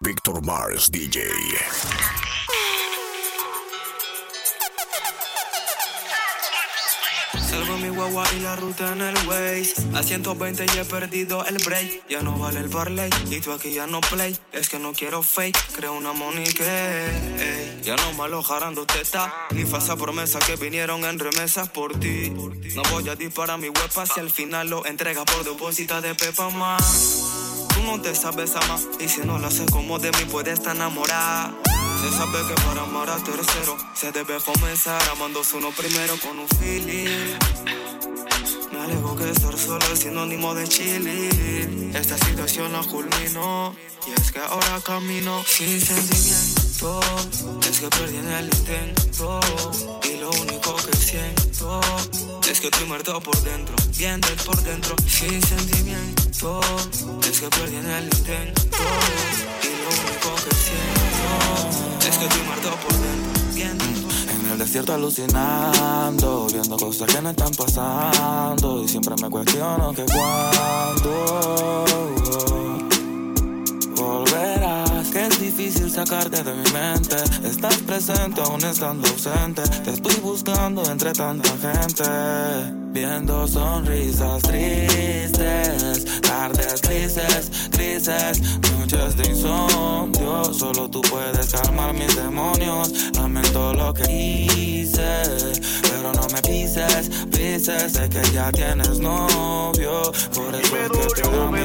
Víctor Mars DJ. Salgo mi guagua y la ruta en el Waze. A 120 y he perdido el break. Ya no vale el barley y tú aquí ya no play. Es que no quiero fake, creo una monique. ey. Ya no malo jarando teta. Ni falsa promesa que vinieron en remesas por ti. No voy a disparar mi huepa si al final lo entrega por depósito de Pepa más. No te sabes amar y si no lo haces como de mí puedes estar enamorada. Se sabe que para amar a tercero se debe comenzar amándose uno primero con un feeling. Me alejo que estar solo es sinónimo de chilling. Esta situación la culminó y es que ahora camino sin sentimiento. Es que perdí en el intento y lo único que siento es que estoy muerto por dentro, bien por dentro, sin sentimiento. Es que perdí en el intento y lo único que siento es que estoy muerto por dentro, bien. En el desierto alucinando, viendo cosas que no están pasando. Y siempre me cuestiono que cuándo volverás. Difícil sacarte de mi mente. Estás presente aún estando ausente. Te estoy buscando entre tanta gente. Viendo sonrisas tristes, tardes grises, grises, noches de insomnio. Solo tú puedes calmar mis demonios. Lamento lo que hice, pero no me pises, pises. Sé que ya tienes novio, por eso es que te da mi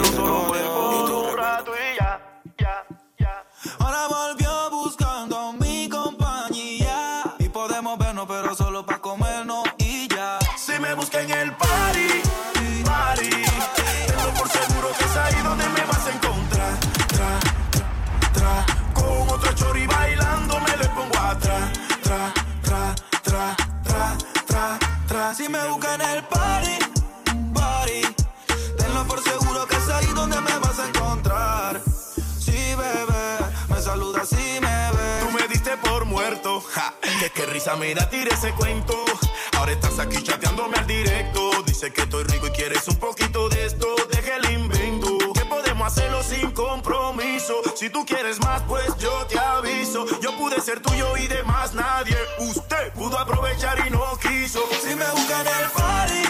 Si me busca en el party, party, tenlo por seguro que es ahí donde me vas a encontrar. Sí, bebé, me saludas si me ves. Tú me diste por muerto, ja, que qué risa me da tirar ese cuento. Ahora estás aquí chateándome al directo. Dice que estoy rico y quieres un poquito de esto. Deja el invento. Que podemos hacerlo sin compromiso. Si tú quieres más, pues yo te aviso. Yo pude ser tuyo y de más nadie. Pudo aprovechar y no quiso. Si me busca en el party,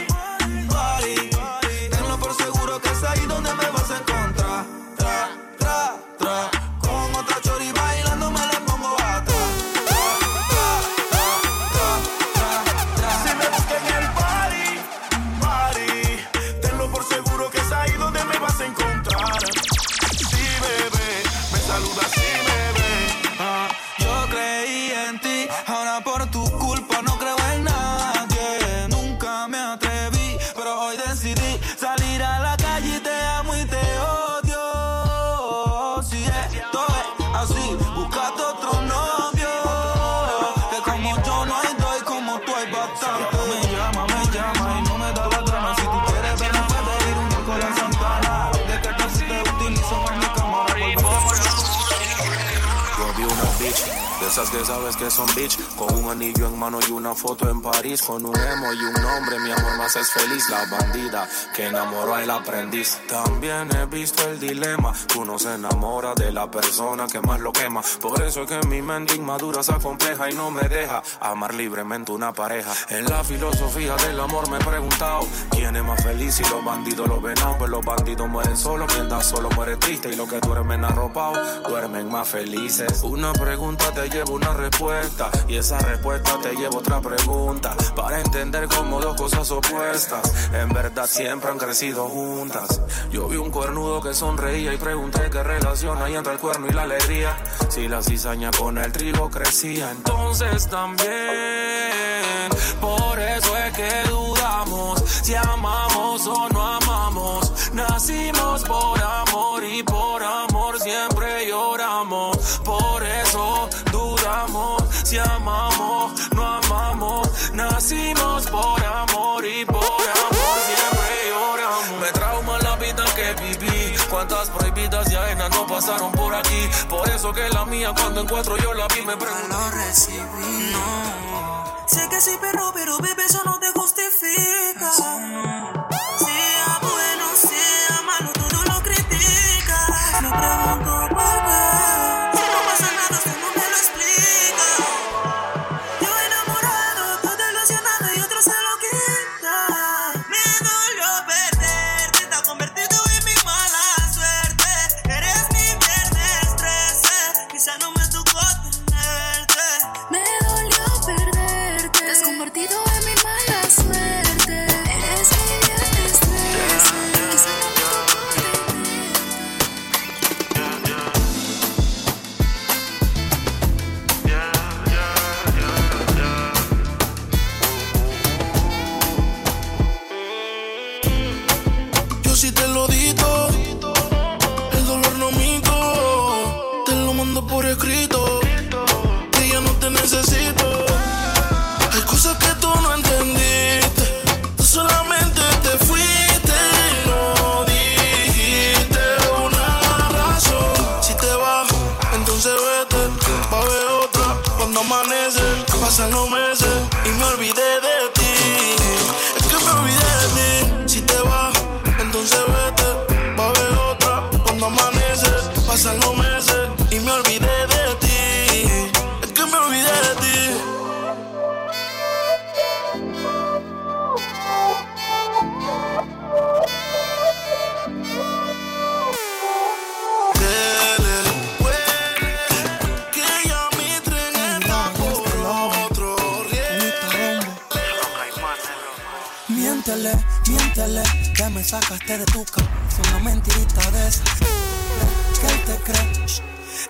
esas que sabes que son bitch, con un anillo en mano y una foto en París, con un emo y un nombre, mi amor más es feliz, la bandida que enamoró al aprendiz. También he visto el dilema, uno se enamora de la persona que más lo quema, por eso es que mi mente inmadura se acompleja y no me deja amar libremente una pareja. En la filosofía del amor me he preguntado, ¿quién es más feliz si los bandidos lo ven? Pues los bandidos mueren solo, quien da solo muere triste y los que duermen arropados duermen más felices. Una pregunta te una respuesta y esa respuesta te lleva otra pregunta para entender como dos cosas opuestas en verdad siempre han crecido juntas. Yo vi un cuernudo que sonreía y pregunté qué relación hay entre el cuerno y la alegría. Si la cizaña con el trigo crecía, entonces también. Por eso es que dudamos si amamos o no amamos. Nacimos por amor y por amor siempre lloramos. Pasaron por aquí. Por eso que la mía cuando encuentro yo la vi me pregunto. lo recibí. Sé que sí, pero, pero bebé, eso no te justifica.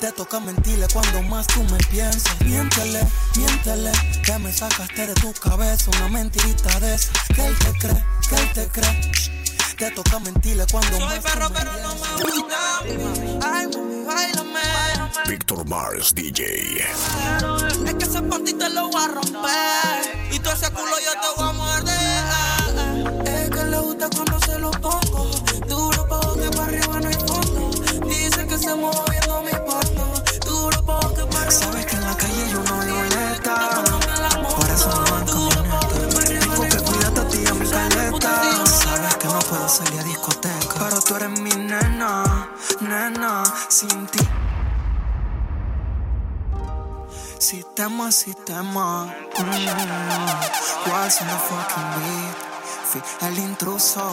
Te toca mentirle cuando más tú me piensas. Miéntele, miéntele, que me sacaste de tu cabeza. Una mentirita de esas. Que él te cree, que él te cree. Te toca mentirle cuando Soy más perro, tú me pero no me gusta. Ay, mami, bailame. Víctor Mars DJ. Es que ese panty te lo voy a romper. Y todo ese culo yo te voy a morder. Es que le gusta cuando se lo pongo. Duro pa' que para arriba no hay fondo. Dice que se mueve salir a discoteca. Pero tú eres mi nena, nena, sin ti. Sistema, sistema. Mm, What's in the fucking beat? El intruso.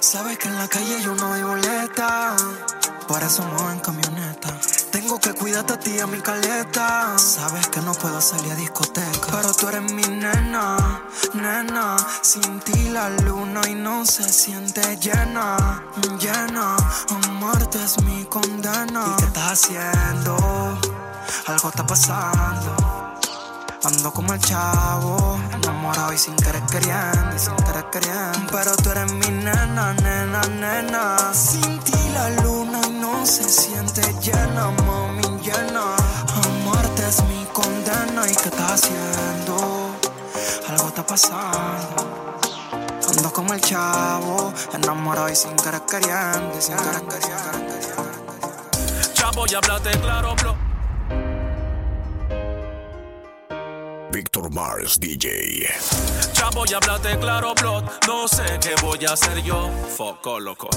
Sabes que en la calle yo no hay boleta. Por eso me voy en camioneta. Tengo que cuidarte a ti y a mi caleta. Sabes que no puedo salir a discoteca. Pero tú eres mi nena, nena. Sin ti la luna y no se siente llena, llena. Amarte es mi condena. ¿Y qué estás haciendo? Algo está pasando. Ando como el chavo, enamorado y sin querer queriendo, y sin querer queriendo. Pero tú eres mi nena, nena, nena. Sin ti la luna se siente llena, mami, llena. Amarte es mi condena y qué estás haciendo. Algo está pasando. Ando como el chavo, enamorado y sin querer queriendo, sin querer. Chavo, y háblate claro, bro. Víctor Mars DJ. Chavo, y háblate claro, blood. No sé qué voy a hacer yo. Foco, loco.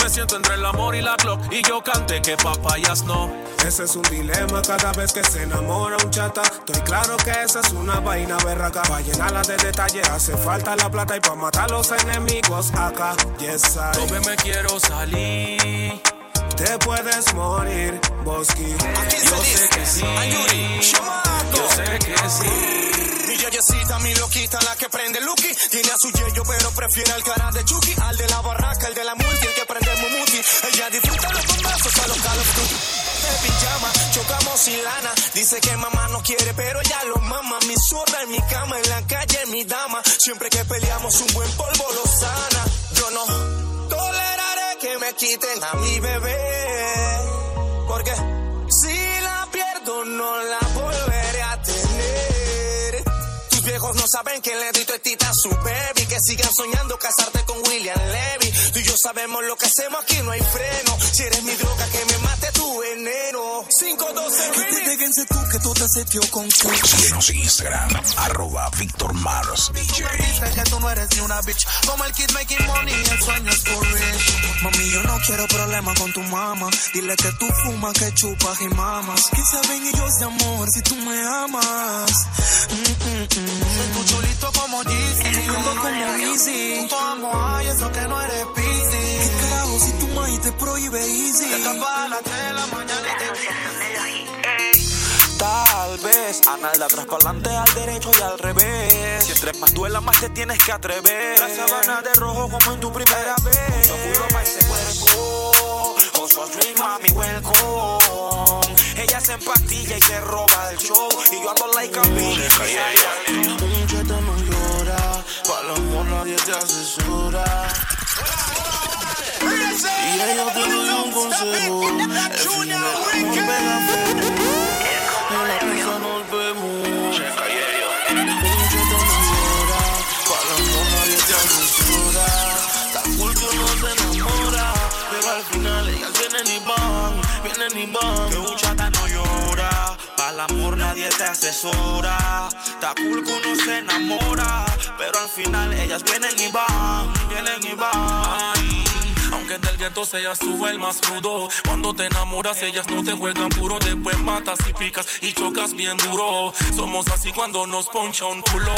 Me siento entre el amor y la clock. Y yo canté que papayas no. Ese es un dilema cada vez que se enamora un chata. Estoy claro que esa es una vaina berraca. Pa' llenarla de detalle hace falta la plata y pa' matar los enemigos acá. Yes, I. No me quiero salir. Te puedes morir, Bosky. Yo sé que sí. Yo sé que sí. Mi yeyecita, mi loquita, la que prende Lucky. Tiene a su yeyo, pero prefiere al cara de Chucky. Al de la barraca, el de la multi, el que prende Mumuti. Ella disfruta los bombazos a los Call of. De pijama, chocamos sin lana. Dice que mamá no quiere, pero ella lo mama. Mi zorra en mi cama, en la calle, mi dama. Siempre que peleamos, un buen polvo lo sana. Yo no toleraré que me quiten a mi bebé. Porque si la pierdo, no la no saben que le di tita a su baby. Que sigan soñando casarte con William Levy. Tú y yo sabemos lo que hacemos aquí, no hay freno. Si eres mi droga, que me mate tu veneno. 512 remix. Déjense tú que tú te setió con tu Síguenos en Instagram, arroba Víctor Mars DJ. Dice que tú no eres ni una bitch. Como el kid making money, el sueño es for real. Mami, yo no quiero problemas con tu mamá. Dile que tú fumas, que chupas y mamas. Que saben ellos de amor si tú me amas. Mm, mm, mm. Tu chulito como Yeezy. Ando como Easy. Junto a Moai, eso que no eres busy. ¿Qué carajo si tu maíz te prohíbe easy? Te escapas a las 3 de la mañana y te Tal vez a nalga atrás para adelante, al derecho y al revés. Si entre más duela, más te tienes que atrever. La sabana de rojo como en tu primera vez. Seguro pa' ese cuerpo. Oso Dream, mami, welcome. Ella se empastilla y se roba el show. Y yo ando like a bitch. neta no llora. Para el amor nadie te asesora. Y ella te doy un consejo. El fin del amor pega. Amor nadie te asesora. Que uno se enamora, pero al final ellas vienen y van, vienen y van. Aunque del gueto seas tú el más crudo Cuando te enamoras ellas no te juegan puro Después matas y picas y chocas bien duro. Somos así cuando nos poncha un culo.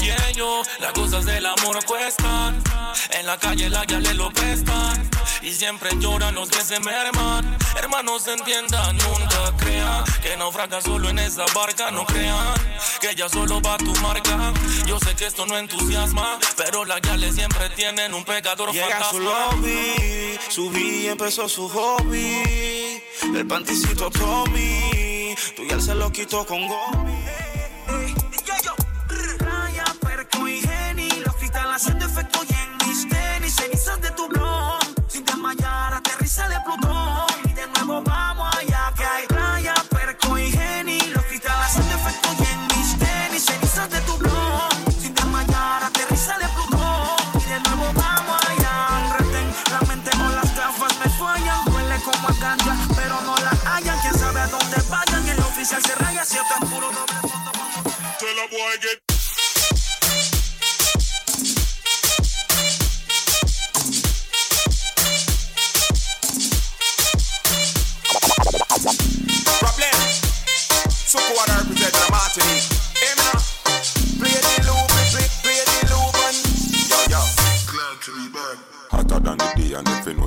Y ellos, las cosas del amor cuestan. En la calle la ya le lo prestan. Y siempre lloran los que se merman. Hermanos entiendan, nunca crean Que naufraga solo en esa barca No crean que ella solo va a tu marca. Yo sé que esto no entusiasma Pero las gales siempre tienen un pecador Llega a su fantasma lobby, subí y empezó su hobby. El panticito Tommy, tú ya se lo quitó con Gomi. Raya, perco y Jenny, los cristales haciendo efecto y en mis tenis, cenizas de tu blog. Sin desmayar, aterriza de Plutón.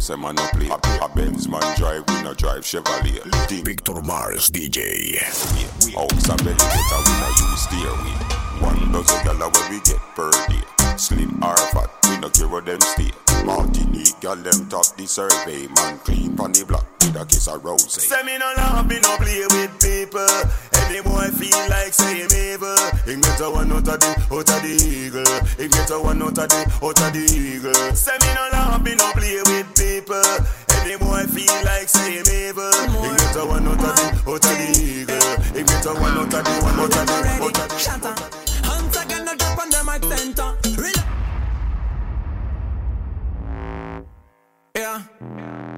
Say man no play A Benz man drive, we no drive Chevrolet Victor Mars DJ. And belly we no use stairway One dozen gyal where we get per day Slim or fat, we no care where them stay Martinique gyal them top the survey Man clean pon the block with a kiss of rose Say me no love, me no play with people. Any boy feel like say him evil. He get a one out of the, out of the eagle. He get a one out of the, out of the eagle. Say me no love, me no play with people. Any boy feel like say him evil. He get a one out of the, out of the eagle. He get a one out of the, one out of the, out of the. Shatter. Hands again, no drop on them at center. Real. Yeah.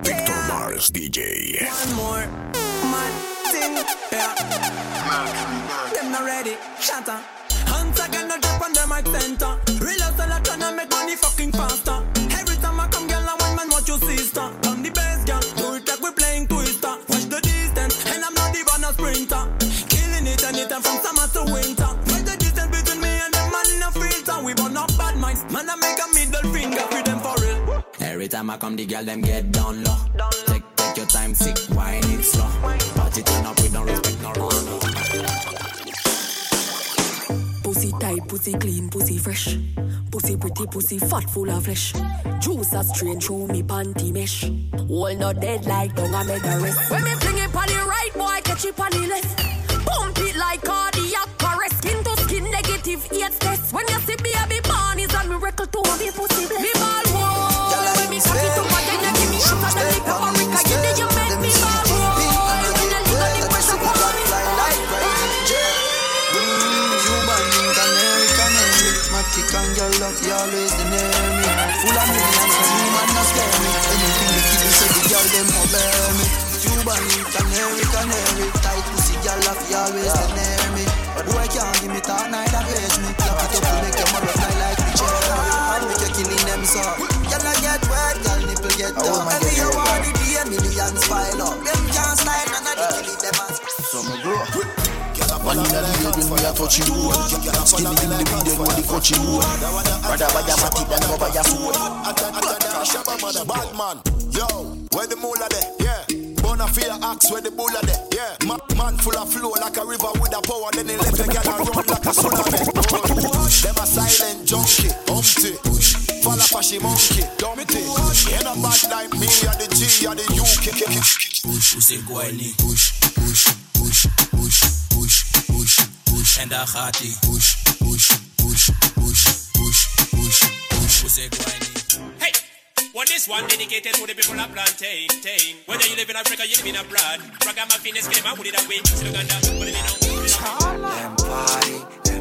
Victor Mars DJ. One more man thing. Yeah. Them not ready. Shatter. Hands again, no drop on them at center. Real hustle, I tryna make money fucking faster. Every time I come, girl, I want man watch your sister. On the best, girl, do it like we playing twister. Watch the distance, and I'm not even a sprinter. Killing it anytime from summer to winter. Man, I make a middle finger for them for real. Every time I come, the girl them get down low. Take take your time, sick, wine it slow. Party turn up, we don't respect no rule. Pussy tight, pussy clean, pussy fresh. Pussy pretty, pussy fat, full of flesh. Juice a strain through me panty mesh. All not dead like dung I made a rest. When me fling it on the right, boy, catch it on the left. Pump it like cardiac negative test. When you see me, I be born is a miracle to have me pussy. Me ball, whoa. Tell me, cocky to my then you give me half and then me give One in the lead when we are touching road. Skinny in the weed when we coaching road. Rather buy a matic than go buy a sword. Bad man, yo, where the moolah there? Yeah. Bona fear axe where the bulla there? Yeah. Ma- man full of flow like a river with a power. Then he left the girl and run like a tsunami. Oh, Them a silent junkie, humpty. Fall off a she monkey, dumpty. Ain't a bad like me, or the G, or the UK. Usigwali push, push, push, push, push, push, push. En daar gaat hij. Push, push, push, push, push, push, push. Usigwali. Hey, And this one dedicated to the people of plantain. Whether you live in Africa, you live in abroad. Ragamuffin is game, I would it away. Uganda, put it in Them party,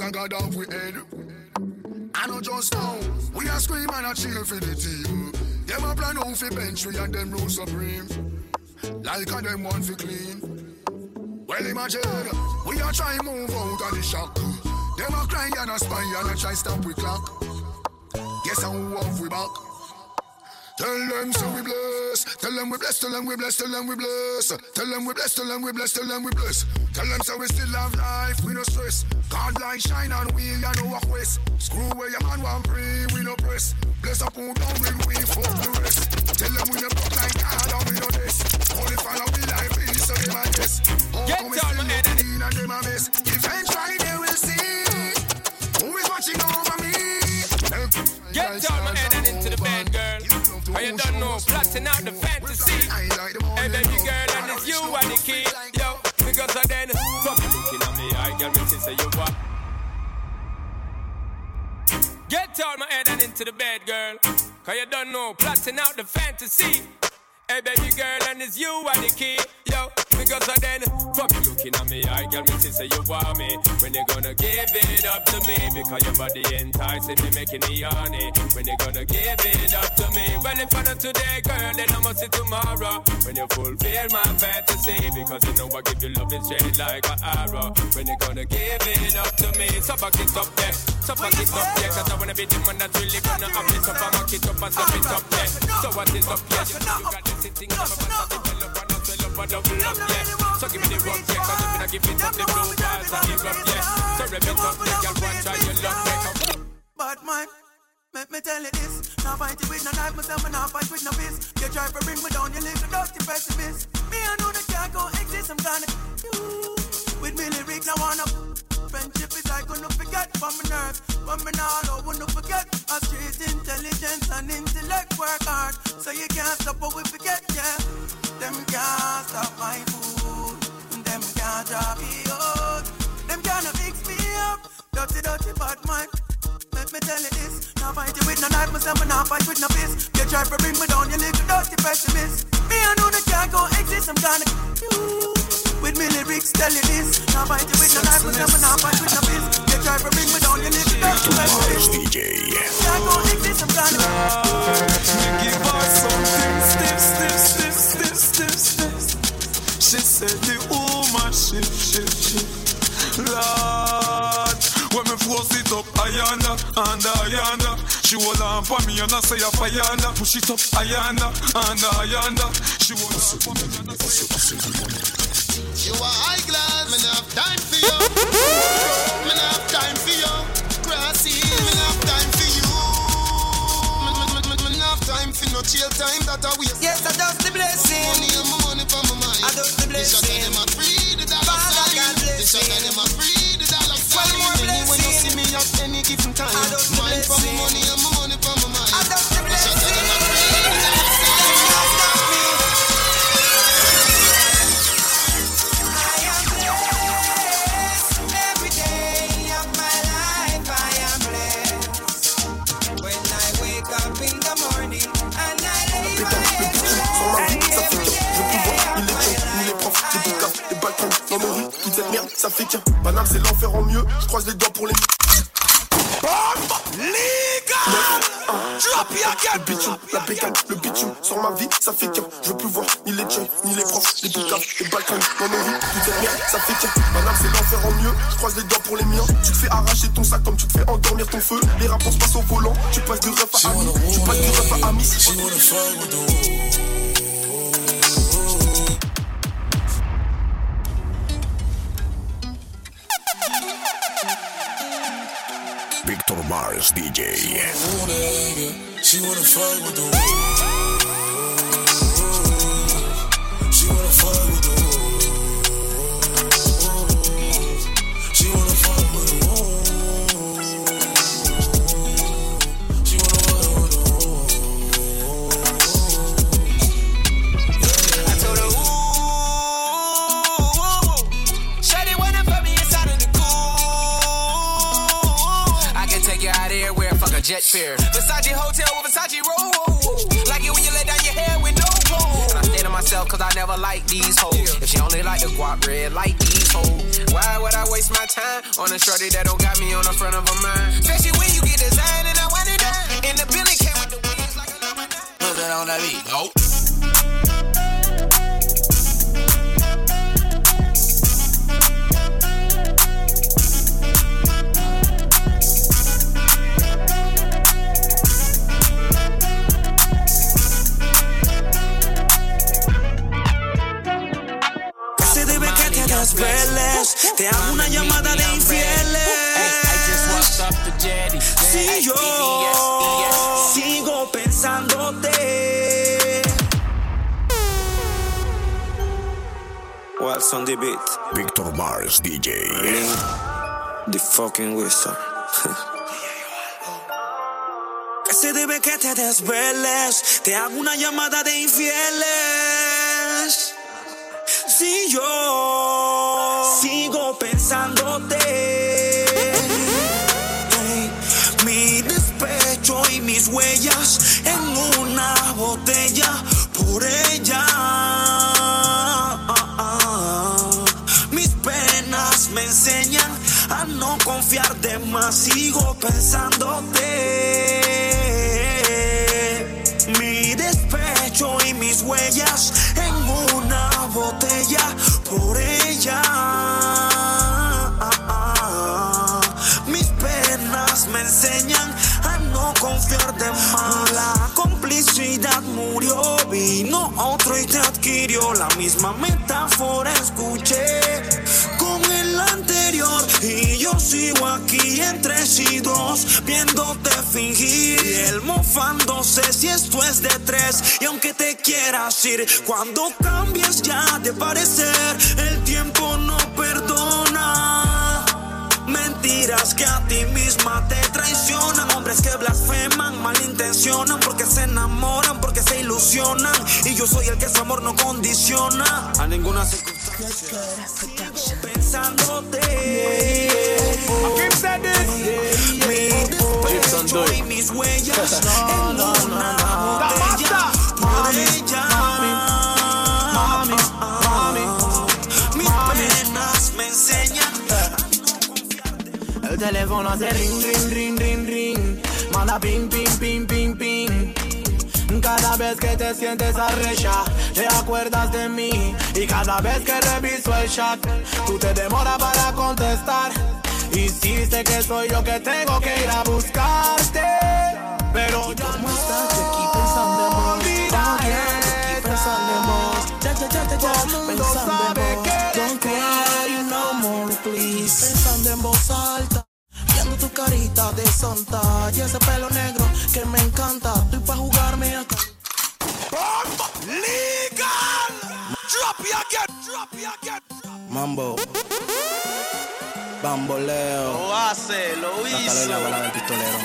I got off we head. I know just now, we a screaming and a cheer for the team. Them a plan out fi bench we and them rule supreme. Like a them one fi clean. Well imagine, we a try move out of the shock. Them a cry and a spy and a try stop we clock. Guess how off we back. Tell them so we bless. Tell them we bless. Tell them we bless. Tell them we bless. Tell them we bless. Tell them we bless. Tell them we bless. Tell them so we still have life. We no stress. God light shine on we and no walk west. Screw where your man want free. We no press. Bless up who down when we fuck the rest. Tell them we no broke like God and we no this. Only follow we like peace so they might guess. Get come we down, man. and them a mess. Eventually they will see who is watching over me. Get down How you don't know, plotting out the fantasy. Hey, baby girl, and it's you and the key. Yo, because of then, fuck you looking at me, I girl, me say you what? Get out my head and into the bed, girl. Cause you don't know, plotting out the fantasy. Hey, baby girl, and it's you and the key. Yo, because of then, fuck you looking at me, I girl, me say you want me. When you gonna give it up to me? Because your body enticing me, making me horny. When you gonna give it up to me? Well, if I not today, girl, then I must see tomorrow. When you fulfill my fantasy, because you know I give you love, it's straight like an arrow. When you gonna give it up to me? So back it up there, so back it up there, cause I wanna be the man that's really gonna have me. So back it up and step it up there. So what is up there? You got this sitting on my pants, I develop and double up, yeah. So give me the rock, yeah, cause if I give it up, the blue bars I give up, yeah. So rev it up, yeah, girl, watch how you love. Come Bad man, make me tell you this. Now fight it with no knife, myself and now fight with no fist. You try to bring me down, you little dirty pessimist. Me, I know that can't go exist, I'm gonna you. With me lyrics, I wanna. Friendship is like gonna forget from my nerves. But me now, I wanna forget. A street intelligence and intellect work hard. So you can't stop what we forget, yeah. Them can't stop my food. Them can't drop me out. Them can't fix me up. Dirty, dirty bad man. Let me tell you this. Now fight you with no knife, myself, and now fight with no fist. You try to bring me down, you little dirty pessimist. Me, I know that can't go exist, I'm gonna you. With me lyrics, tell you this. Now fight you with no knife, myself, and now with no fist. You try to bring me down, you little dirty pessimist. DJ. Can't go exist, I'm gonna Give her something stiff, stiff, stiff, stiff, stiff, stiff. She said the woman oh, shift, shift, shift. Lord, when me force it up, I ayanda, and ayanda. She hold on for me and I say a fayanda. Push it up, ayanda, and ayanda. She hold on for me and I say a fayanda. You are high glass, me not have time for you. Me not have time for you. Grassy, me not have time for you. Me, me, me, me not have time for no chill time that I waste. Yes, I just the blessing. Money and my money for my mind. I just the The shot of blessing. them a free the dollar Father. God bless of him. them a free the dollar sign. more When you- When you see me at any given time. I just the Mine for my blessing. and my money Paname, c'est l'enfer en mieux. Je croise les doigts pour les. Legal Drop your Le bitume, la bécane, le bitume Sur ma vie, ça fait qu'un Je veux plus voir ni les jeunes, ni les profs Les boucaves, les balcons Dans nos rues, toute cette merde, ça fait qu'un Madame, c'est l'enfer en mieux. Je croise les doigts pour les miens. Tu te fais arracher ton sac comme tu te fais endormir ton feu. Les rapports se passent au volant. Tu passes de ref à ami. Tu passes de ref à ami Victor Mars DJ. She wanna fight with the She wanna fight with the fare. Versace hotel with Versace roll. Like it when you let down your hair with no clothes. And I stay to myself cause I never like these hoes. If she only like the guap red, like these hoes. Why would I waste my time on a shorty that don't got me on the front of a mind? Especially when you get designed and I want it down. And the Billy came with the wings like a number nine. Put that on that beat. Nope. Te hago una llamada de infieles. Si yo sigo pensándote. What's on the beat? Victor Mars DJ. The fucking wizard. ¿Qué se debe que te desveles? Te hago una llamada de infieles. Si yo sigo pensándote. Mi despecho y mis huellas en una botella por ella. Mis penas me enseñan a no confiar de más. Sigo pensándote. Complicidad murió, vino otro y te adquirió la misma metáfora. Escuché con el anterior y yo sigo aquí entre sí dos viéndote fingir y él mofándose si esto es de tres y aunque te quieras ir cuando cambies ya de parecer el tiempo no Mentiras que a ti misma te traicionan. Hombres que blasfeman, malintencionan, porque se enamoran, porque se ilusionan. Y yo soy el que su amor no condiciona a ninguna circunstancia. Pensándote. Mi despecho y mis huellas en una botella El teléfono hace ring, ring, ring, ring, ring. Manda ping, ping, ping, ping, ping. Cada vez que te sientes arrecha, te acuerdas de mí. Y cada vez que reviso el chat, tú te demoras para contestar. Sé que soy yo que tengo que ir a buscarte. Pero ya no estás aquí pensando en vos. Aquí pensando en vos. Ya, ya, ya, ya, ya, pensando en vos. Don't cry no more, please. Pensando en voz alta. Tu carita de santa y ese pelo negro que me encanta. Estoy pa' jugarme acá. Legal! Drop you again! Drop you again! Mambo. Bamboleo. Lo hace, lo hizo. la del pistolero.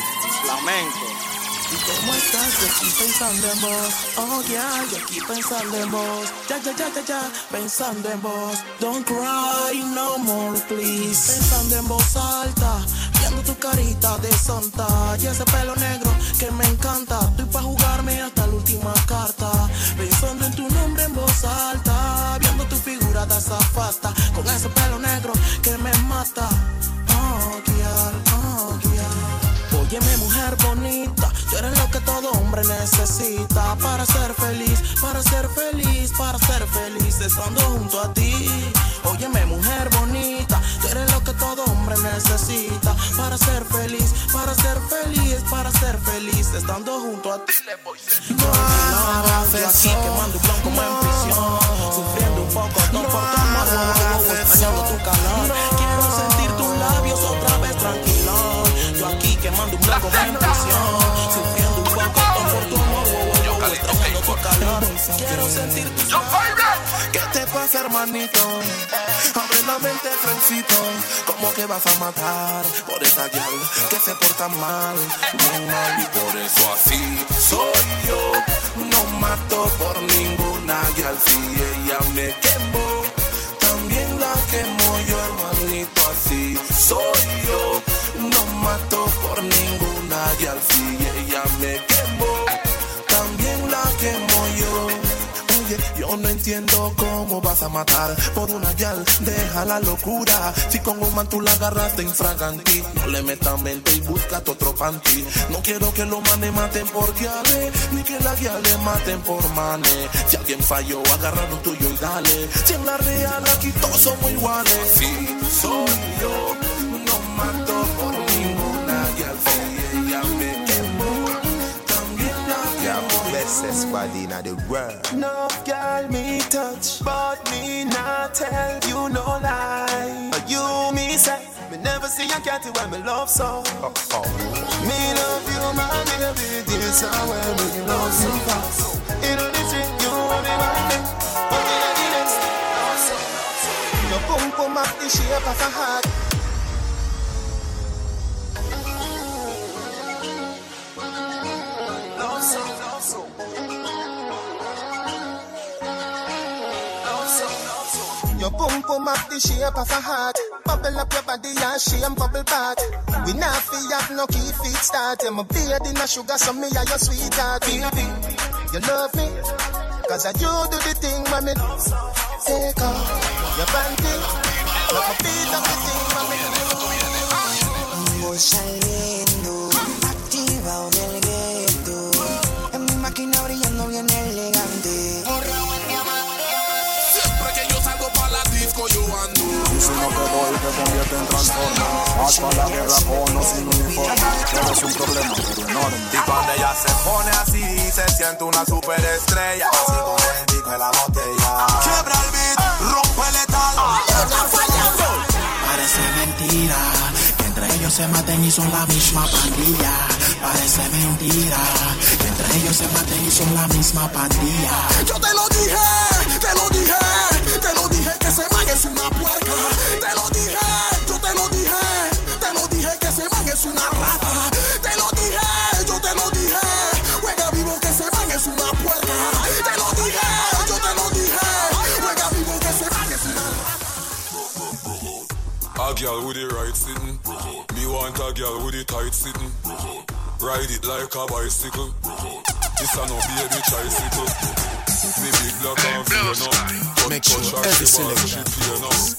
Flamenco. ¿Y cómo estás? Yo aquí pensando en vos. Oh, yeah, yo aquí pensando en vos. Ya, ya, ya, ya, ya, pensando en vos. Don't cry no more, please. Pensando en voz alta, viendo tu carita de santa. Y ese pelo negro que me encanta. Estoy pa' jugarme hasta la última carta. Pensando en tu nombre en voz alta, viendo tu figura de zafata, con ese pelo negro que me mata. Todo hombre necesita para ser feliz, para ser feliz, para ser feliz, estando junto a ti. Óyeme, mujer bonita, tú eres lo que todo hombre necesita para ser feliz, para ser feliz, para ser feliz, estando junto a ti. No, yo aquí quemando un plan como en prisión, sufriendo un poco, todo por tu amor, tu calor. Quiero sentir tus ¿Qué te pasa, hermanito? Abre la mente, Francito. ¿Cómo que vas a matar por esa gal que se porta mal? Bien mal y por eso así soy yo. No mato por ninguna gal si ella me quemó. También la quemo yo, hermanito, así soy yo. No mato por ninguna gal No entiendo cómo vas a matar por una gal, deja la locura. Si con un man tú la agarraste infraganti, no le metas mente y búscate otro panty. No quiero que los manes maten por guiale, ni que la guiale maten por mane. Si alguien falló, agarra lo tuyo y dale. Si en la real aquí todos somos iguales. Sí, soy yo, no mato Best squad in the world. no girl me touch, but me not tell you no lie. But you me say, me never see a cat when me love so. Me love you, my baby, this is where me love so fast. In on the street, you want me. But in the next, your boom boom up the shape of a heart. Your boom boom up the shape of a heart. Bubble up your body and shame bubble back. We not fi have no key feet start. Yeah, my beard in a sugar, so me are your sweetheart. Baby, you love me. Cause I you do the thing me take off your panty. Let me beat up the thing when me Voy convierte en transforma. Vas pa' la guerra con o sin uniforme. Eres un problema, pero enorme. Y cuando ella se pone así, se siente una superestrella. Así como el disco de la botella. Quiebra el beat, rompe letal. ¡Está fallando! Parece mentira que entre ellos se maten y son la misma pandilla. Parece mentira que entre ellos se maten y son la misma pandilla. Yo te lo dije, una puerca. Te lo dije, yo te lo dije, te lo dije que es una rata. Te lo dije, yo te lo dije, juega vivo que es una puerca. Te lo dije, yo te lo dije, juega vivo que es una A girl with the right sitting. Me want a girl with the tight sitting. Ride it like a bicycle. This a no baby tricycle. Me big love and fear no. Make sure every selection.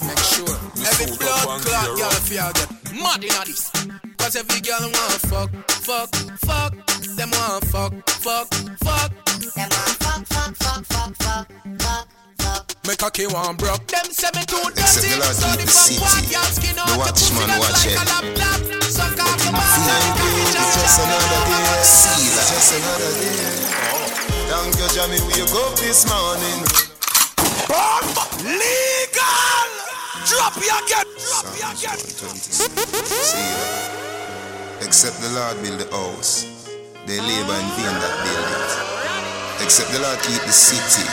Make sure every blood clot y'all fear get mad in this. Cause every girl wanna fuck, fuck, fuck. Them wanna fuck, fuck, fuck. Them wanna fuck, fuck, fuck, fuck, fuck, fuck. Make a key one broke. Them say me too dirty. So the fuck what y'all skin out. Watch man, watch it. Suck off the man. Just another day. Just another day. Thank you, Jamie. Wake up this morning. legal. Drop your get, drop your get. See that? Except the Lord build the house, they labor in vain that build it. Except the Lord keep the city,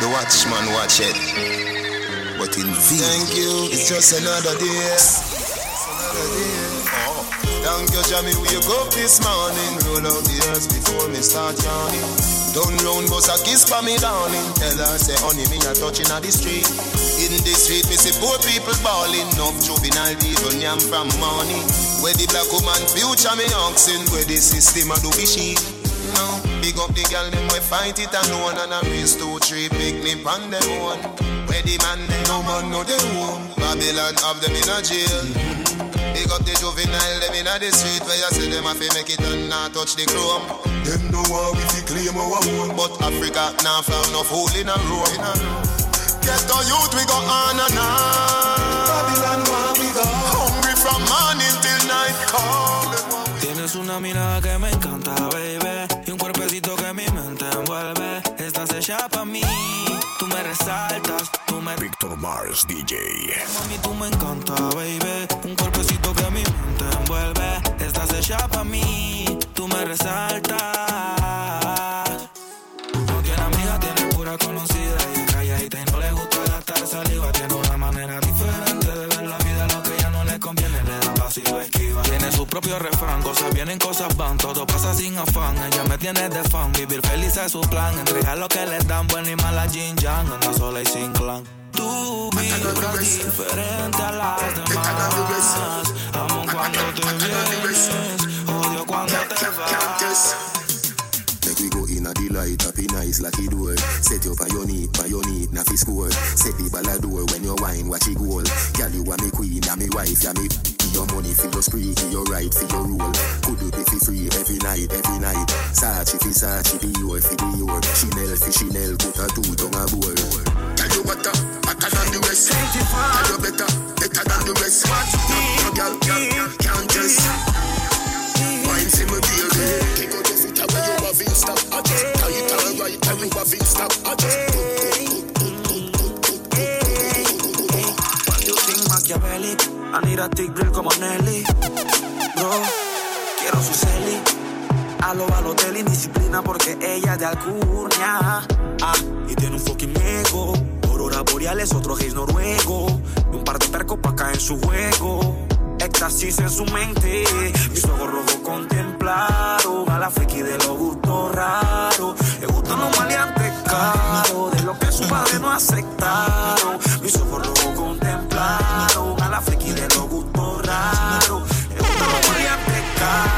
the watchman watch it. But in vain. Thank you. It's just another day. Another day. Thank you, Jamie. Wake up this morning. Roll out the earth before me start yawning. Down round, bust a kiss for me, darling. Tell her, say, honey, me a touching on the street. In the street, me see poor people balling. Enough juvenile people yam from morning. Where the black woman future me oxen. Where the system a do be sheep. No, big up the girl them we fight it alone and a race two three picnic on them one. Where the man, no man know them home. Babylon have them in a jail. Big up the juvenile, them in a the street where you see them have to make it and not touch the chrome. Them know how we fi claim our own, but Africa now found enough hole in a room. Get the youth, we go on and on. Babylon, where we go? Hungry from morning till night come. Tienes una mirada que me encanta, baby. Y un cuerpecito que mi mente envuelve. Estás hecha pa' mí. Tú me resaltas, Mars DJ. Mami, tú me encanta, baby. Un cuerpecito que mi mente envuelve. Estás hecha pa' mí. Tú me resaltas. No tiene amiga, tiene pura conocida. Y es calladita y no le gusta gastar saliva. Tiene una manera diferente de ver la vida. Lo que ya no le conviene, le da paso y esquiva. Tiene su propio refrán, cosas vienen, cosas van. Todo pasa sin afán. Ella me tiene de fan. Vivir feliz es su plan. Entregar lo que le dan, bueno y mala Jin Yang. Anda sola y sin clan. Tú vibras diferente a las demás. Amo cuando te vienes, odio cuando te vas. Make go in a delight, happy nice, door. Set you for your for your need, na. Set the ball a door when you wine, watch it goal. Girl, you are me queen, ya me wife, ya me. Your money for your spree, give your right for your rule. Could do be fi free every night, every night. Sachi fi Sachi, be your fi be your. Chanel fi Chanel, put a two tongue a. You better, better than the rest. Girl, you better, better than the rest. No, no, girl, girl, can't just. Wine see me baby. Kick out your foot away, you have in stop. I just tie it all right, and you have in stop. I just. Machiavelli, Anira Tick Drill como Nelly. Bro, quiero su celi. A lo Balotelli, disciplina porque ella es de Alcurnia. Ah, y tiene un fucking ego. Aurora boreales, otro gays noruego. Un par de percos pa' caer en su juego. Éxtasis en su mente. Mis ojos rojos contemplaron a la friki de los gustos raros. Le gustan los maleantes caros. De lo que su padre no aceptaron. Mis ojos rojos contemplaron a la friki de los gustos raros. Le gustan los maleantes caros.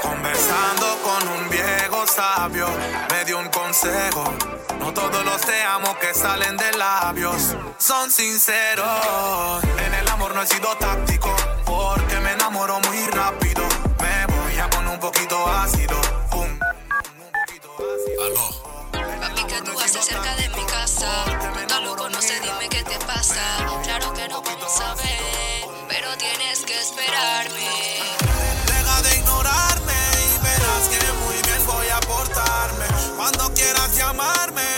Conversando con un viejo sabio, me dio un consejo. No todos los te amo que salen de labios son sinceros. En el amor no he sido táctico, porque me enamoro muy rápido. Me voy a poner un poquito ácido. Papi, que tú haces cerca de mi casa? No lo conoces, dime qué te pasa. Claro que no vamos a ver, pero tienes que esperarme. Deja de ignorarme y verás que muy bien voy a portarme. Cuando quieras llamarme,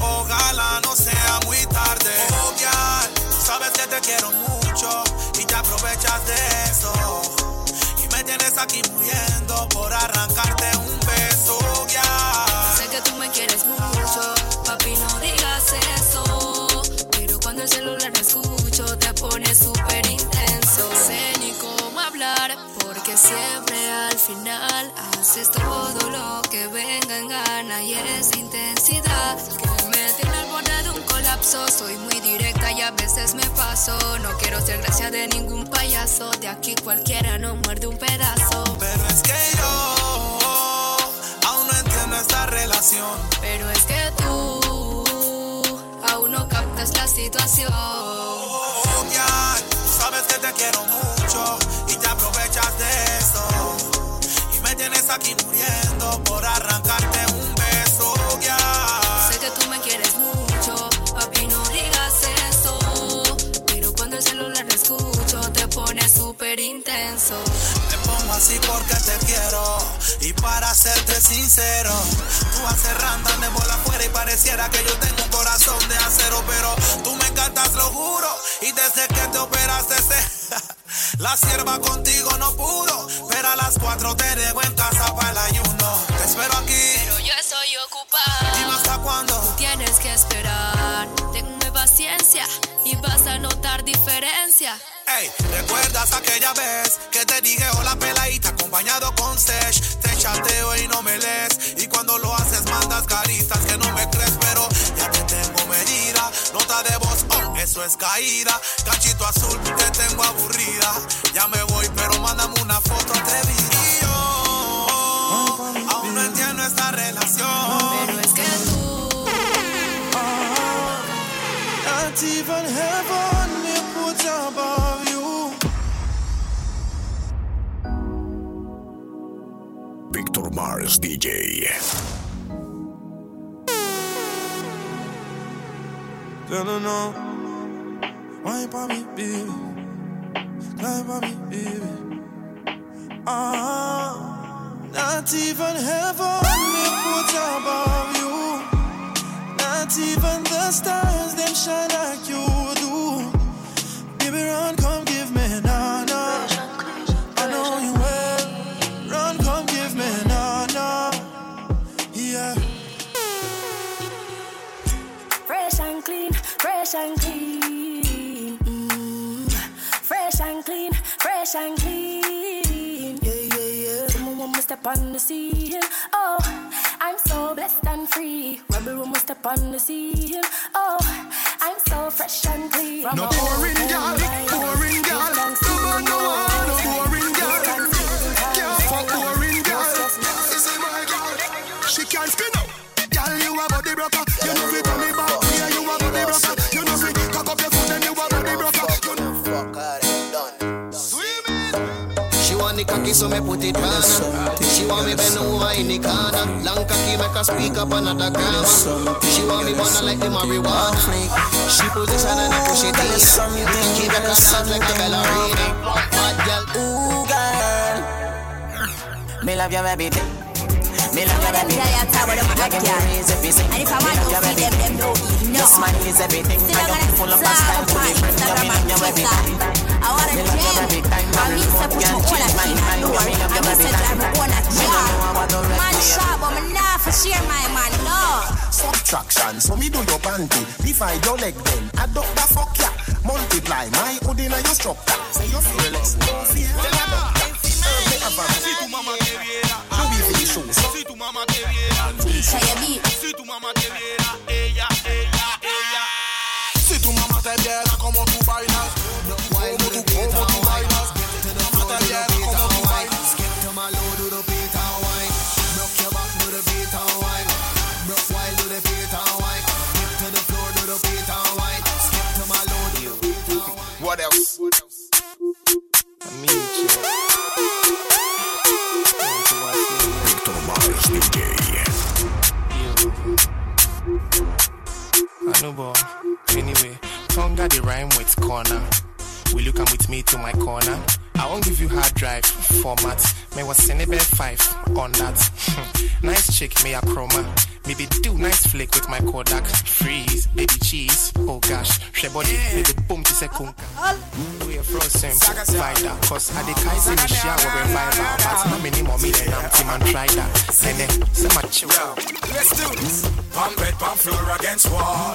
ojalá no sea muy tarde. Oh, girl, tú sabes que te quiero mucho y te aprovechas de eso. Y me tienes aquí muriendo por arrancarte un que tú me quieres mucho, papi, no digas eso. Pero cuando el celular no escucho, te pone súper intenso. Sé ni cómo hablar, porque siempre al final haces todo lo que venga en gana y esa intensidad que me tiene al borde de un colapso. Soy muy directa y a veces me paso. No quiero ser gracia de ningún payaso. De aquí cualquiera no muerde un pedazo. Pero es que yo relación. Pero es que tú aún no captas la situación. Oh, tú sabes que te quiero mucho y te aprovechas de eso. Y me tienes aquí muriendo por arrancarte un beso, girl. Sé que tú me quieres mucho, papi, no digas eso. Pero cuando el celular no escucho, te pone súper intenso. Así porque te quiero y para serte sincero, tú haces random de bola afuera y pareciera que yo tengo un corazón de acero, pero tú me encantas, lo juro, y desde que te operaste se... La sierva contigo no pudo, pero a las cuatro te dejo en casa para el ayuno. Te espero aquí. Pero yo estoy ocupada. Dime hasta cuándo. Tú tienes que esperar. Tenme paciencia y vas a notar diferencia. Ey, ¿recuerdas aquella vez que te dije hola peladita acompañado con Sesh? Te chateo y no me lees. Y cuando lo haces mandas caritas que no me crees, pero ya te tengo medida. Nota de voz, oh, eso es caída. Canchito azul, te tengo aburrida. Ya me voy, pero mándame una foto atrevida. Y yo aún no entiendo esta relación. Not even heaven above you. Victor Mars DJ. No, no, no. Wine for me, baby. Climb for me, baby. Ah, not even heaven may put above you. Not even the stars, them shine like you do. Baby, run, come give me na na. I know you well. Run, come give me na na. Yeah. Fresh and clean, fresh and clean. Mm. Fresh and clean, fresh and clean. Yeah, yeah, yeah. Someone want me step on the scene. Oh, blessed and free. Rebel woman step on the scene. Oh, I'm so fresh and clean. No boring girl, boring girl. No no one, no boring girl. Can't fuck boring girl. This is my girl. She can't spin up. Girl, you a body broker. You know it the cocky, so me put it on. She want me bend over in the corner. Long cocky make her speak up another grammar. She want me wanna like the marijuana. She position and I push it in. Keep it dance like a ballerina. Hot girl, Ooh, girl. Me love your everything. Me love your everything. Like a is everything. And if I want to feed them, them don't eat no. Your smile is everything. Still And I you're gotta full of passion. To be friend, you me love your everything. I want Me a love your gym. every time. I mean, to put my own change my thing mind. and Me love your I mean, every to drive time. my own a Me don't car. what to rest Man me. shop, but me not for share my man, no. Subtraction, so me do your panty. Divide your leg then. Adopt the fuck ya. Multiply my hood in your structure. Say you feel less. No fear. Then adopt ya. Me have a Si tu mamá te viera, Louis V shoes. si tu mamá te viera, Tisha, you beat. si tu mamá te Tonga the rhyme with corner. Will you come with me to my corner? I won't give you hard drive format. May was Senebe 5 on that. nice chick, may a chroma. Maybe do nice flick with my Kodak. Freeze, baby cheese. Oh gosh, she body, baby boom to say. We are frozen, fighter. Cause I the Kaiser in the shower revival. But no many more me than I'm team and try that. Sene, my chill. Let's do this. Pump it, pump floor against wall.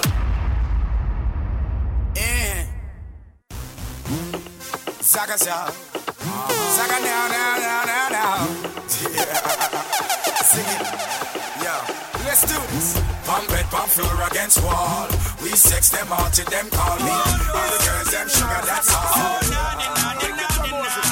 Eh. Zaga zaga. Now, now, now, now, now. Sing it. Yo, let's do this. Pump bed, pump floor against wall. We sex them out till them call me. All the girls them sugar, that's all. Jamaican,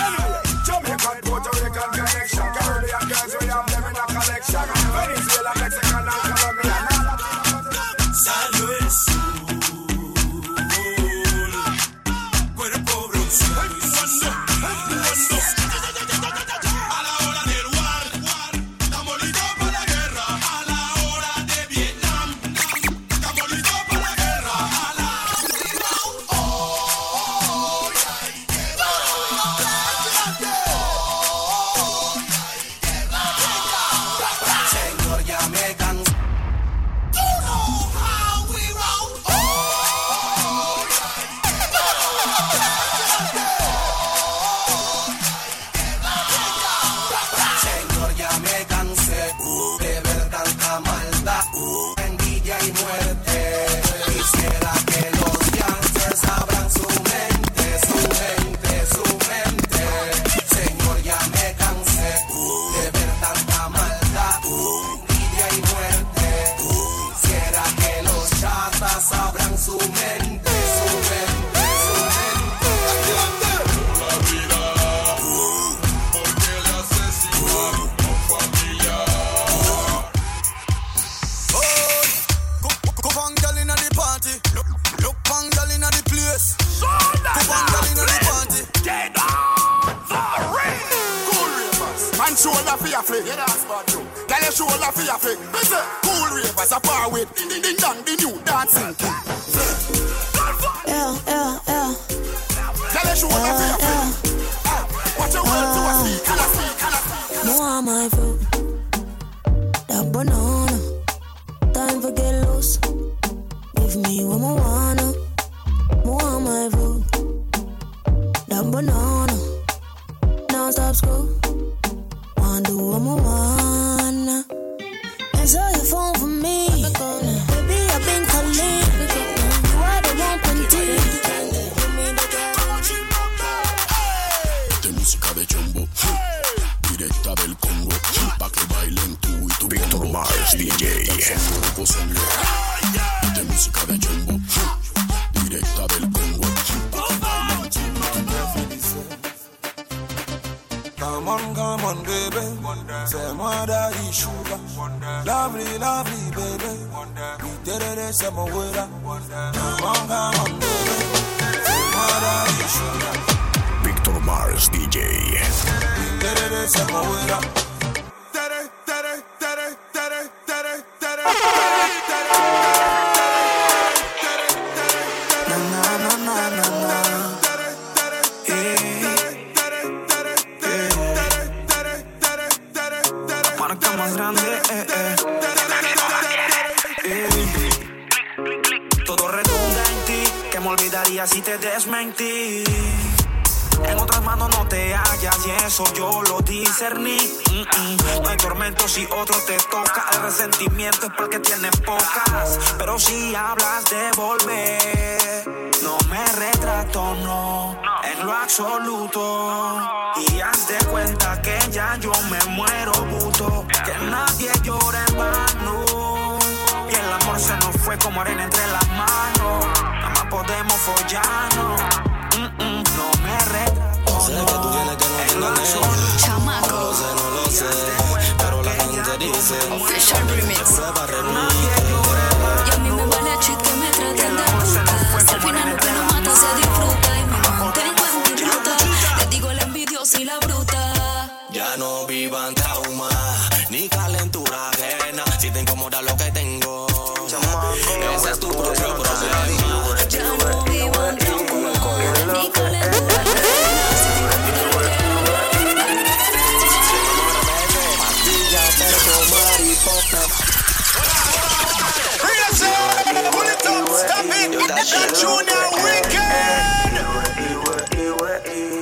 y eso yo lo discerní. Mm, mm. No hay tormento si otro te toca. El resentimiento es porque tienes pocas. Pero si hablas de volver, no me retrato, no. En lo absoluto. Y haz de cuenta que ya yo me muero, puto. Que nadie llora en vano. Y el amor se nos fue como arena entre las manos. Nada más podemos follarnos. Mm, no me retrato. No lo sé, no lo sé. Pero la gente dice. Official remix. Prueba Y a mí me vale chit que me traten de puta. Si al final lo que no mata se disfruta y me mantengo en mi ruta. Le digo la envidiosa y la bruta. Ya no vivan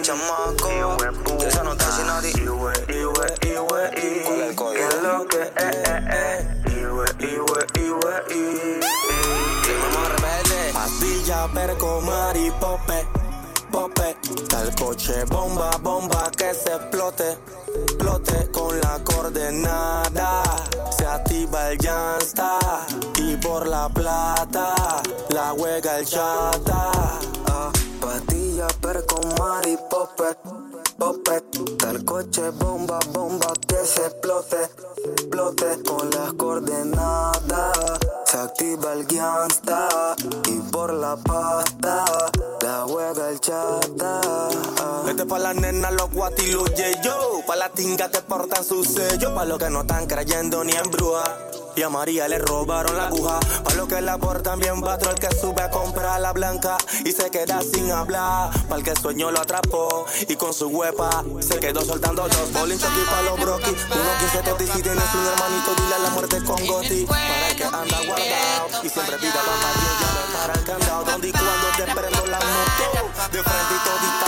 Chamaco, de esa no hace nadie. ¿Cuál es el código? ¿Qué es lo que eh, eh, eh? Iwe, iwe, iwe, i. Vamos rebelde. Pastilla, perco, maripope, pope. Tal coche, bomba, bomba, que se explote, explote con la coordenada. Se activa el llanta y por la plata la juega el chata. Ah, Patilla, perco, mari, popet, popet. Tal coche, bomba, bomba, que se explote, explote con las coordenadas. Se activa el gangsta y por la pasta la juega el chata. Vete pa' la nena, los guatilus, yo. Pa' la tinga que portan su sello. Pa' los que no están creyendo ni en bruja. Y a María le robaron la aguja. Pa' los que la portan bien patrón, el que sube a comprar la blanca y se queda sin hablar. Pa' el que sueño lo atrapó y con su huepa se quedó soltando los bolins aquí pa' los broquis. Uno que se te si tienes un hermanito, dile a la muerte con goti. Para el que anda guardado y siempre pida María, llave para el candado. Donde y cuando te prendo la moto, de frente y todita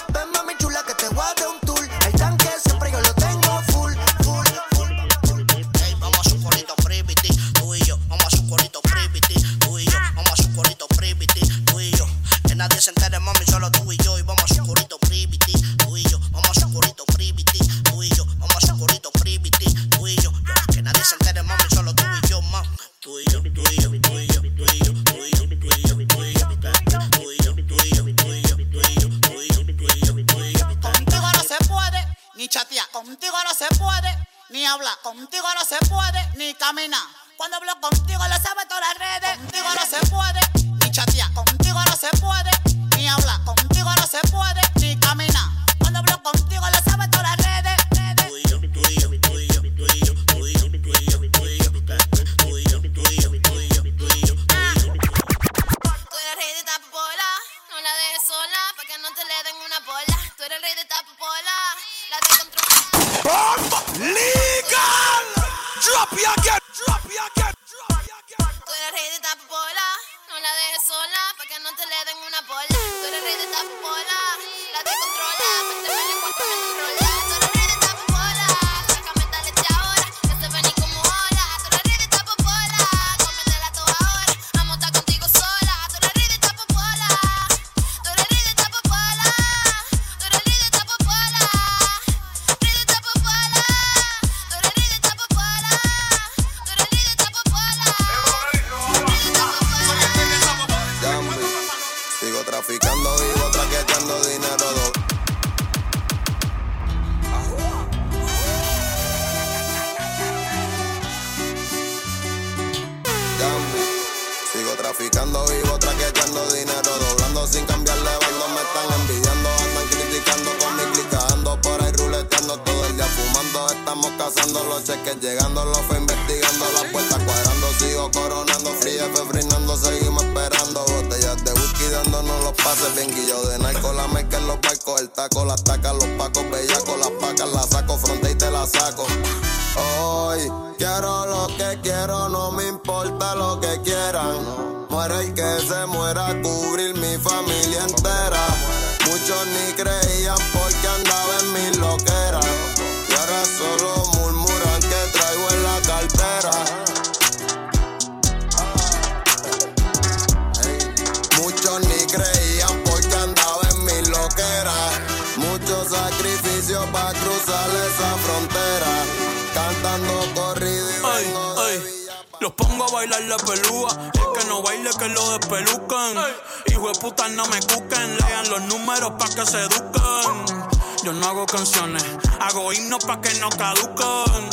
Cuando hablo contigo traficando, vivo traqueteando dinero. Sigo traficando, vivo traqueteando dinero, doblando sin cambiarle bando, me están envidiando, andan criticando con mi clica, ando por ahí ruleteando todo el día fumando, estamos cazando los cheques, llegando, los fue investigando, las puertas cuadrando, sigo coronando, frío, frinando, seguimos los pases, bien guillo de narco, la meca en los barcos, el taco, las tacas, los pacos, bellacos, las pacas, las saco, fronte y te la saco. Hoy quiero lo que quiero, no me importa lo que quieran. Muere el que se muera, cubrir mi familia entera. Muchos ni creían porque andaba en mi loquera. Bailar la pelúa. El que no baile, que lo despelucan. Hijo de puta, no me cuquen. Lean los números pa' que se eduquen. Yo no hago canciones, hago himnos pa' que no caduquen.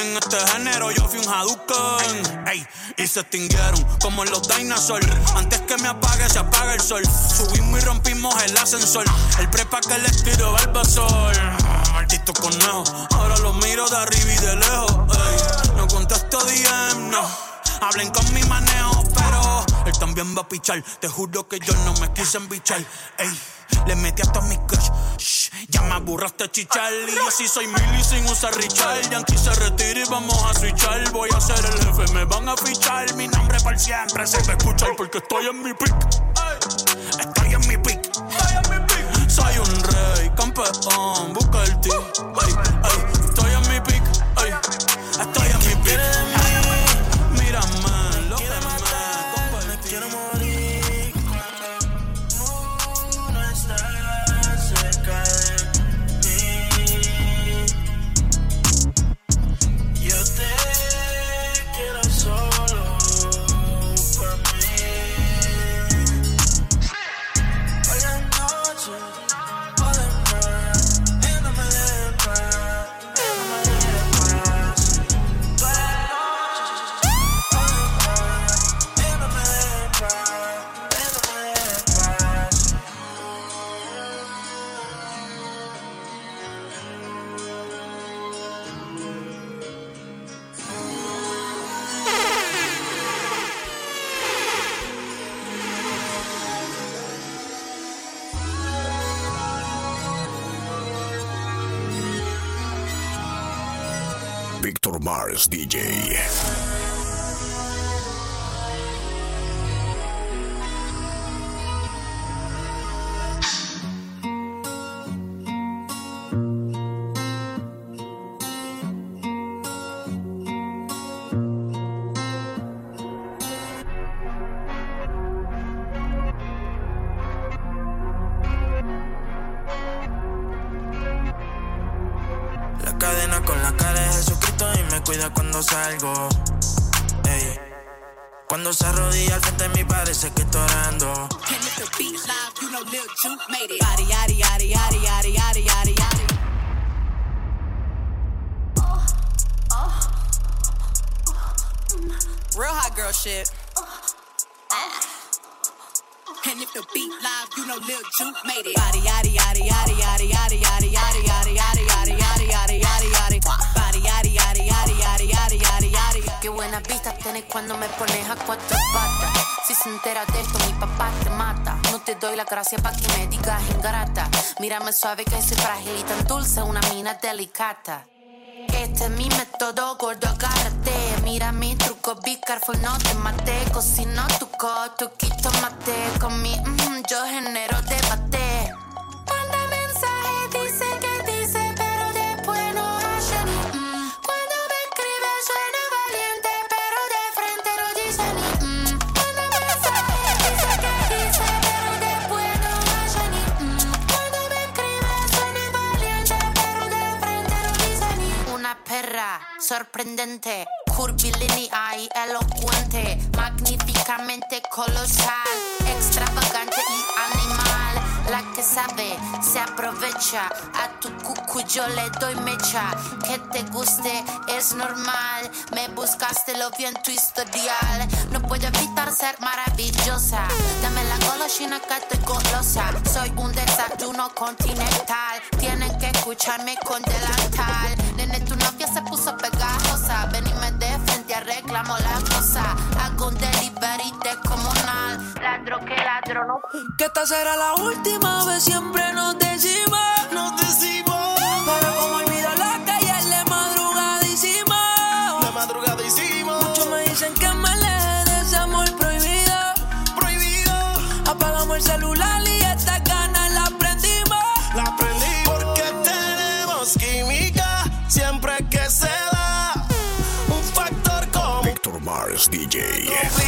En este género yo fui un Hadouken Ey, y se extinguieron como los dinosaurs Antes que me apague se apaga el sol Subimos y rompimos el ascensor El prepa que les tiro Bulbasaur Maldito conejo Ahora lo miro de arriba y de lejos Ey, no contesto DM, no Hablen con mi manejo, pero él también va a pichar. Te juro que yo no me quise embichar. Ey, le metí hasta mi crush. Ya me aburraste chichar. Y yo sí soy mili sin usar Richard. Yankee se retira y vamos a switchar. Voy a ser el jefe, me van a fichar. Mi nombre para siempre se va a escuchar porque estoy en mi pick. Estoy en mi pick. Soy un rey, campeón, busca el ti. Ey, Mars DJ. Gracia pa' que me digas ingrata. Mírame suave que soy frágil y tan dulce, una mina delicata. Este es mi método, gordo, agárrate. Mira mi truco, be no te mate. Cocino tu coto, quito mate. Con mi, mm, yo genero sorprendente, curvilínea y elocuente, magníficamente colosal, extravagante y animal. La que sabe se aprovecha a tu Cuyo le doy mecha. Que te guste es normal, me buscaste lo vi en tu historial. No puedo evitar ser maravillosa, dame la golosina que te golosa. Soy un desayuno continental, tienen que escucharme con delantal. Nene, tu novia se puso pegajosa, ven y me de frente, arreglamos la cosa. Hago un delivery descomunal, ladro que ladro, no. Que esta será la última vez, siempre nos decimos, nos decimos. DJ.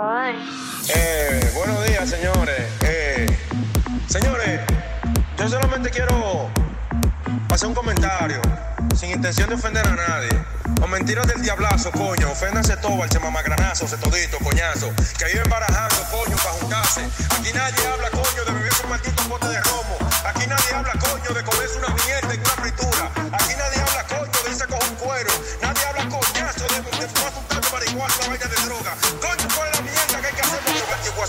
Eh, buenos días, señores. Eh, señores, yo solamente quiero hacer un comentario, sin intención de ofender a nadie. O mentiras del diablazo, coño. Oféndanse todo, al chemamagranazo, se todito, coñazo. Que viven barajando, coño, para juntarse. Aquí nadie habla, coño, de beberse un maldito bote de romo. Aquí nadie habla, coño, de comerse una mierda en una fritura. Aquí nadie habla, coño, de irse con un cuero. Nadie habla, coñazo, de, de un taco marihuana, vaina de droga. Coño,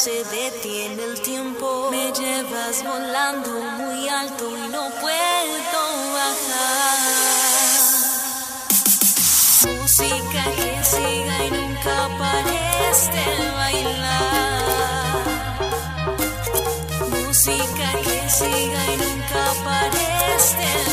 se detiene el tiempo. Me llevas volando muy alto y no puedo bajar. Música que siga y nunca pares de bailar. Música que siga y nunca pares de bailar.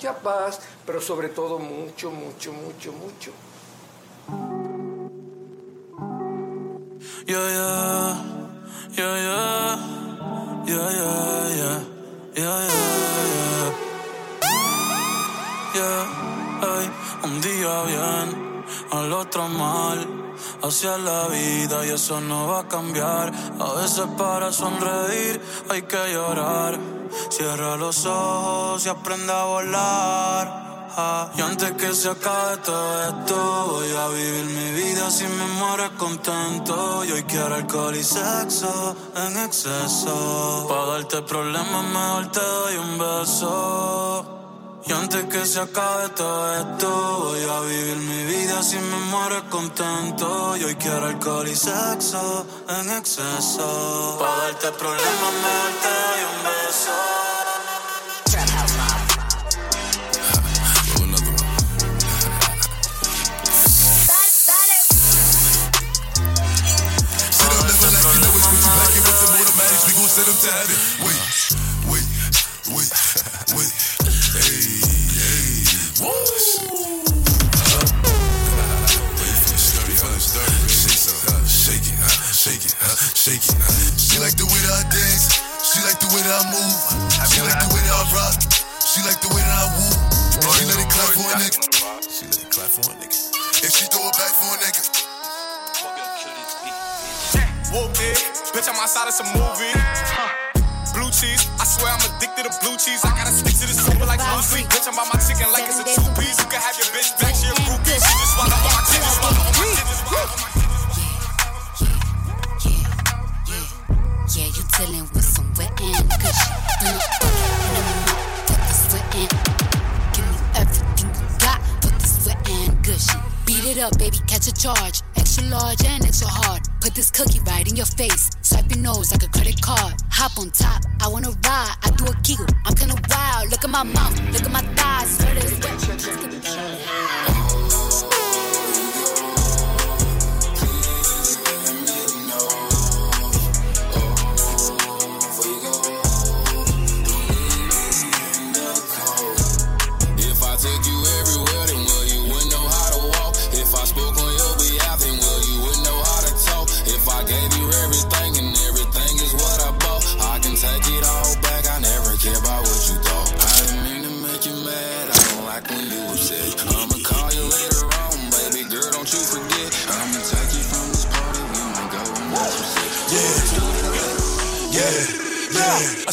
Mucha paz, pero sobre todo mucho, mucho, mucho, mucho. Hacia la vida y eso no va a cambiar. A veces para sonreír hay que llorar. Cierra los ojos y aprende a volar. Ah, y antes que se acabe todo esto, voy a vivir mi vida sin me muero contento. Y quiero alcohol y sexo en exceso. Para darte problemas, mejor te doy un beso. Y antes que se acabe todo esto, voy a vivir mi vida sin me muero contento. Y hoy quiero alcohol y sexo en exceso. Para darte problemas, mejor te doy un beso. To heaven. That I move. She like the way that I rock. She like the way that I woo. She let it clap for a nigga. She let it clap for a nigga. And she throw it back for a nigga. Whoop it, bitch, I'm outside of some movie. Huh. Blue cheese, I swear I'm addicted to blue cheese. I gotta stick to the super charge. Extra large and extra hard. Put this cookie right in your face. Swipe your nose like a credit card. Hop on top, I wanna ride. I do a giggle, I'm kinda wild. Look at my mouth, look at my thighs.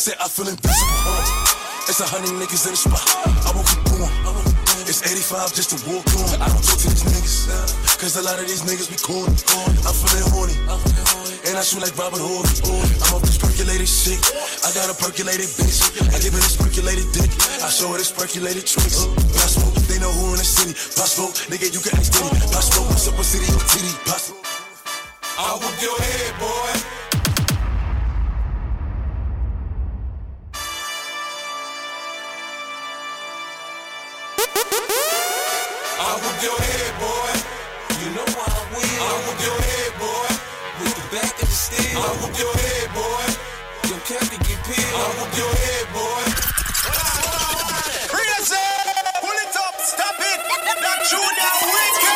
Said I feel invincible. It's a hundred niggas in the spot. I won't keep going. It's 85 just to walk on. I don't talk to these niggas. Cause a lot of these niggas be corny. I'm feeling horny. And I shoot like Robert Horry. I'm off this percolated shit. I got a percolated bitch. I give her this percolated dick. I show her this percolated tricks. Pop smoke, they know who in the city. Pop smoke, nigga, you Diddy. Pop smoke, what's up with city TD? Pop. I'll whoop your head, boy. I'll your head, boy. You know I will. I'll your head, boy. With the back of the steel. I'll your head, boy. Your captain get peeled. I'll your head, boy. Pull it up, stop it. That you now wicked.